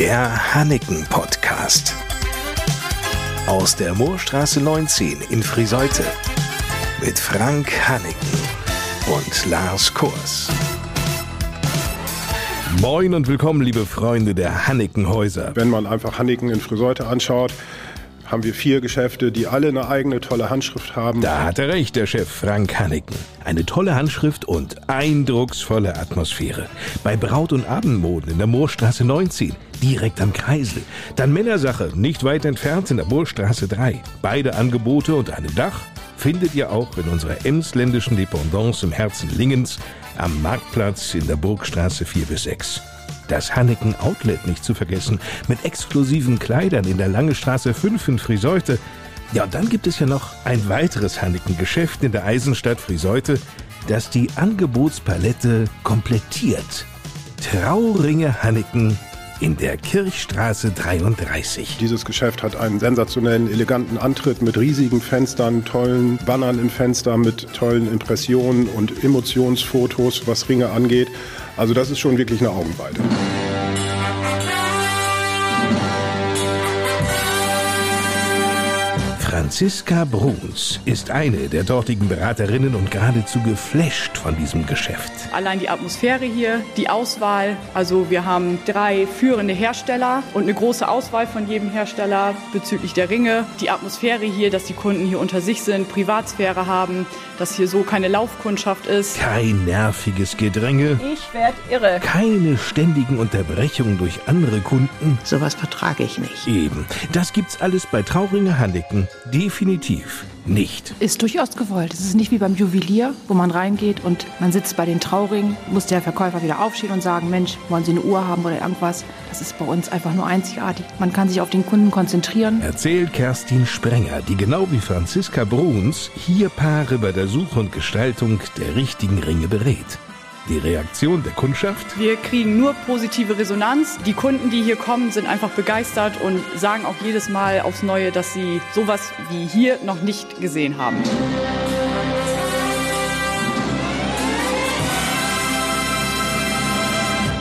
Der Hanneken Podcast. Aus der Moorstraße 19 in Friseute. Mit Frank Hanneken und Lars Kurs. Moin und willkommen, liebe Freunde der Hannekenhäuser. Wenn man einfach Hanneken in Friseute anschaut, haben wir vier Geschäfte, die alle eine eigene tolle Handschrift haben. Da hat er recht, der Chef Frank Hanneken. Eine tolle Handschrift und eindrucksvolle Atmosphäre. Bei Braut- und Abendmoden in der Moorstraße 19, direkt am Kreisel. Dann Männersache, nicht weit entfernt in der Moorstraße 3. Beide Angebote unter einem Dach findet ihr auch in unserer emsländischen Dependance im Herzen Lingens am Marktplatz in der Burgstraße 4 bis 6. Das Hanneken Outlet nicht zu vergessen, mit exklusiven Kleidern in der Lange Straße 5 in Friseute. Ja, und dann gibt es ja noch ein weiteres Hanneken-Geschäft in der Eisenstadt Friseute, das die Angebotspalette komplettiert. Trauringe Hanneken in der Kirchstraße 33. Dieses Geschäft hat einen sensationellen, eleganten Antritt mit riesigen Fenstern, tollen Bannern im Fenster, mit tollen Impressionen und Emotionsfotos, was Ringe angeht. Also das ist schon wirklich eine Augenweide. Franziska Bruns ist eine der dortigen Beraterinnen und geradezu geflasht von diesem Geschäft. Allein die Atmosphäre hier, die Auswahl. Also wir haben drei führende Hersteller und eine große Auswahl von jedem Hersteller bezüglich der Ringe. Die Atmosphäre hier, dass die Kunden hier unter sich sind, Privatsphäre haben, dass hier so keine Laufkundschaft ist. Kein nerviges Gedränge. Ich werd irre. Keine ständigen Unterbrechungen durch andere Kunden. Sowas vertrage ich nicht. Eben. Das gibt's alles bei Trauringe Hanneken definitiv nicht. Ist durchaus gewollt. Es ist nicht wie beim Juwelier, wo man reingeht und man sitzt bei den Trauringen, muss der Verkäufer wieder aufstehen und sagen, Mensch, wollen Sie eine Uhr haben oder irgendwas? Das ist bei uns einfach nur einzigartig. Man kann sich auf den Kunden konzentrieren. Erzählt Kerstin Sprenger, die genau wie Franziska Bruns hier Paare bei der Suche und Gestaltung der richtigen Ringe berät. Die Reaktion der Kundschaft? Wir kriegen nur positive Resonanz. Die Kunden, die hier kommen, sind einfach begeistert und sagen auch jedes Mal aufs Neue, dass sie sowas wie hier noch nicht gesehen haben.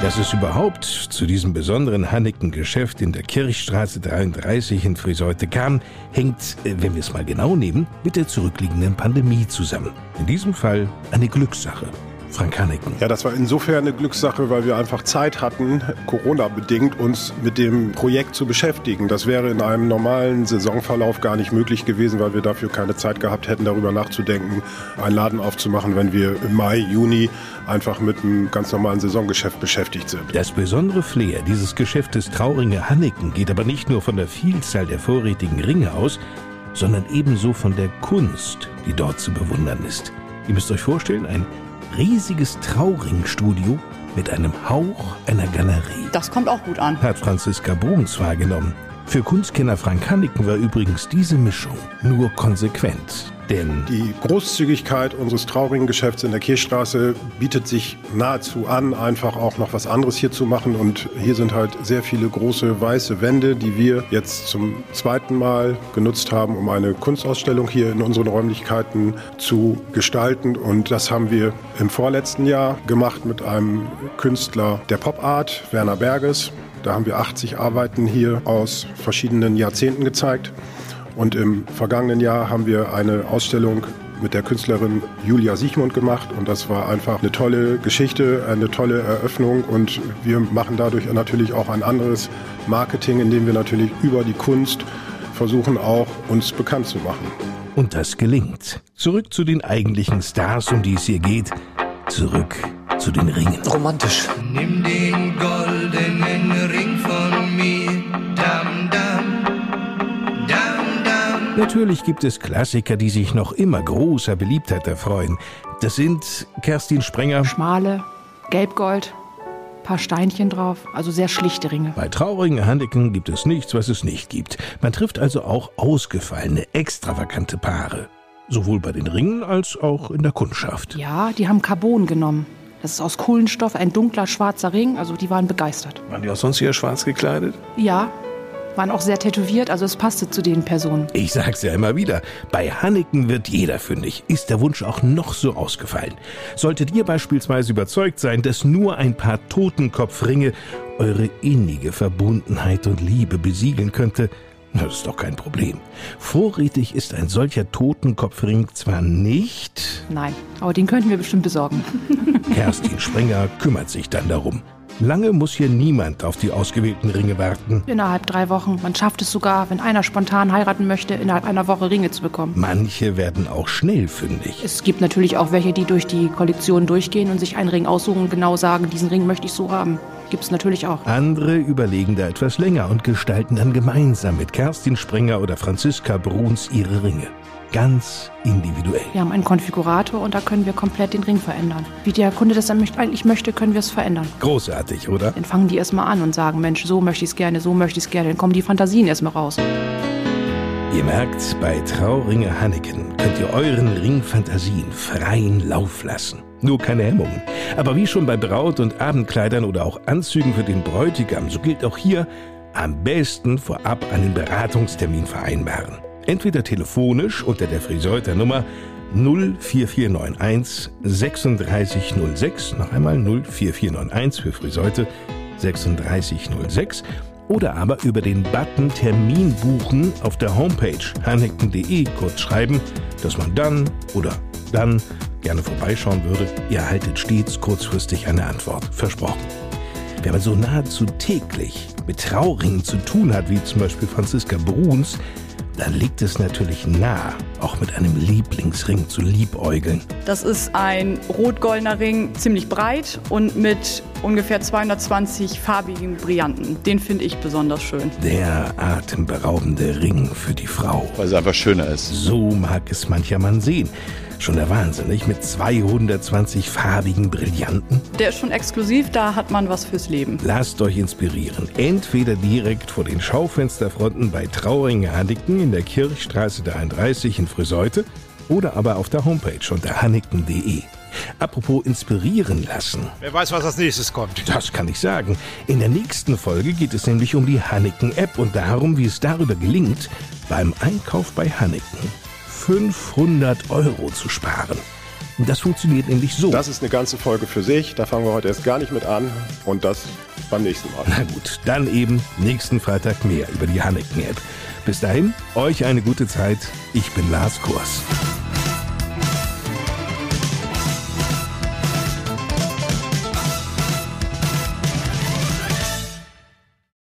Dass es überhaupt zu diesem besonderen Hanneken-Geschäft in der Kirchstraße 33 in Friseute kam, hängt, äh, wenn wir es mal genau nehmen, mit der zurückliegenden Pandemie zusammen. In diesem Fall eine Glückssache. Frank Hanneken. Ja, das war insofern eine Glückssache, weil wir einfach Zeit hatten, Corona-bedingt, uns mit dem Projekt zu beschäftigen. Das wäre in einem normalen Saisonverlauf gar nicht möglich gewesen, weil wir dafür keine Zeit gehabt hätten, darüber nachzudenken, einen Laden aufzumachen, wenn wir im Mai, Juni einfach mit einem ganz normalen Saisongeschäft beschäftigt sind. Das besondere Flair dieses Geschäftes Trauringe Hanneken geht aber nicht nur von der Vielzahl der vorrätigen Ringe aus, sondern ebenso von der Kunst, die dort zu bewundern ist. Ihr müsst euch vorstellen, ein riesiges Trauringstudio mit einem Hauch einer Galerie. Das kommt auch gut an. Hat Franziska Bruns wahrgenommen. Für Kunstkenner Frank Hanneken war übrigens diese Mischung nur konsequent. Denn die Großzügigkeit unseres Trauringgeschäfts in der Kirchstraße bietet sich nahezu an, einfach auch noch was anderes hier zu machen. Und hier sind halt sehr viele große weiße Wände, die wir jetzt zum zweiten Mal genutzt haben, um eine Kunstausstellung hier in unseren Räumlichkeiten zu gestalten. Und das haben wir im vorletzten Jahr gemacht mit einem Künstler der Pop Art, Werner Berges. Da haben wir 80 Arbeiten hier aus verschiedenen Jahrzehnten gezeigt. Und im vergangenen Jahr haben wir eine Ausstellung mit der Künstlerin Julia Siechmund gemacht und das war einfach eine tolle Geschichte, eine tolle Eröffnung und wir machen dadurch natürlich auch ein anderes Marketing, indem wir natürlich über die Kunst versuchen auch uns bekannt zu machen. Und das gelingt. Zurück zu den eigentlichen Stars, um die es hier geht. Zurück zu den Ringen. Romantisch. Nimm den goldenen Natürlich gibt es Klassiker, die sich noch immer großer Beliebtheit erfreuen. Das sind Kerstin Sprenger. Schmale, gelbgold, paar Steinchen drauf, also sehr schlichte Ringe. Bei traurigen Hanneken gibt es nichts, was es nicht gibt. Man trifft also auch ausgefallene, extravagante Paare. Sowohl bei den Ringen als auch in der Kundschaft. Ja, die haben Carbon genommen. Das ist aus Kohlenstoff ein dunkler schwarzer Ring, also die waren begeistert. Waren die auch sonst hier schwarz gekleidet? Ja, waren auch sehr tätowiert, also es passte zu den Personen. Ich sag's ja immer wieder, bei Hanneken wird jeder fündig. Ist der Wunsch auch noch so ausgefallen? Solltet ihr beispielsweise überzeugt sein, dass nur ein paar Totenkopfringe eure innige Verbundenheit und Liebe besiegeln könnte, das ist doch kein Problem. Vorrätig ist ein solcher Totenkopfring zwar nicht. Nein, aber den könnten wir bestimmt besorgen. Kerstin Sprenger kümmert sich dann darum. Lange muss hier niemand auf die ausgewählten Ringe warten. Innerhalb drei Wochen. Man schafft es sogar, wenn einer spontan heiraten möchte, innerhalb einer Woche Ringe zu bekommen. Manche werden auch schnell fündig. Es gibt natürlich auch welche, die durch die Kollektion durchgehen und sich einen Ring aussuchen und genau sagen, diesen Ring möchte ich so haben. Gibt es natürlich auch. Andere überlegen da etwas länger und gestalten dann gemeinsam mit Kerstin Sprenger oder Franziska Bruns ihre Ringe. Ganz individuell. Wir haben einen Konfigurator und da können wir komplett den Ring verändern. Wie der Kunde das dann eigentlich möchte, können wir es verändern. Großartig, oder? Dann fangen die erstmal an und sagen, Mensch, so möchte ich es gerne, so möchte ich es gerne. Dann kommen die Fantasien erstmal raus. Ihr merkt, bei Trauringe Hanneken könnt ihr euren Ringfantasien freien Lauf lassen. Nur keine Hemmungen. Aber wie schon bei Braut- und Abendkleidern oder auch Anzügen für den Bräutigam, so gilt auch hier, am besten vorab einen Beratungstermin vereinbaren. Entweder telefonisch unter der Friseuter Nummer 04491 3606, noch einmal 04491 für Friseute 3606 oder aber über den Button Termin buchen auf der Homepage hanneken.de kurz schreiben, dass man dann oder dann gerne vorbeischauen würde. Ihr erhaltet stets kurzfristig eine Antwort. Versprochen. Wenn man so nahezu täglich mit Trauringen zu tun hat, wie zum Beispiel Franziska Bruns, dann liegt es natürlich nah, auch mit einem Lieblingsring zu liebäugeln. Das ist ein rot-goldener Ring, ziemlich breit und mit ungefähr 220 farbigen Brillanten. Den finde ich besonders schön. Der atemberaubende Ring für die Frau. Weil es einfach schöner ist. So mag es mancher Mann sehen. Schon der Wahnsinn, nicht? Mit 220 farbigen Brillanten. Der ist schon exklusiv, da hat man was fürs Leben. Lasst euch inspirieren. Entweder direkt vor den Schaufensterfronten bei Trauringe Hanniken in der Kirchstraße 33 in Friseute oder aber auf der Homepage unter hanniken.de. Apropos inspirieren lassen. Wer weiß, was als nächstes kommt. Das kann ich sagen. In der nächsten Folge geht es nämlich um die Hanneken-App und darum, wie es darüber gelingt, beim Einkauf bei Hanneken 500 Euro zu sparen. Das funktioniert nämlich so. Das ist eine ganze Folge für sich. Da fangen wir heute erst gar nicht mit an. Und das beim nächsten Mal. Na gut, dann eben nächsten Freitag mehr über die Hanneken-App. Bis dahin, euch eine gute Zeit. Ich bin Lars Kurs.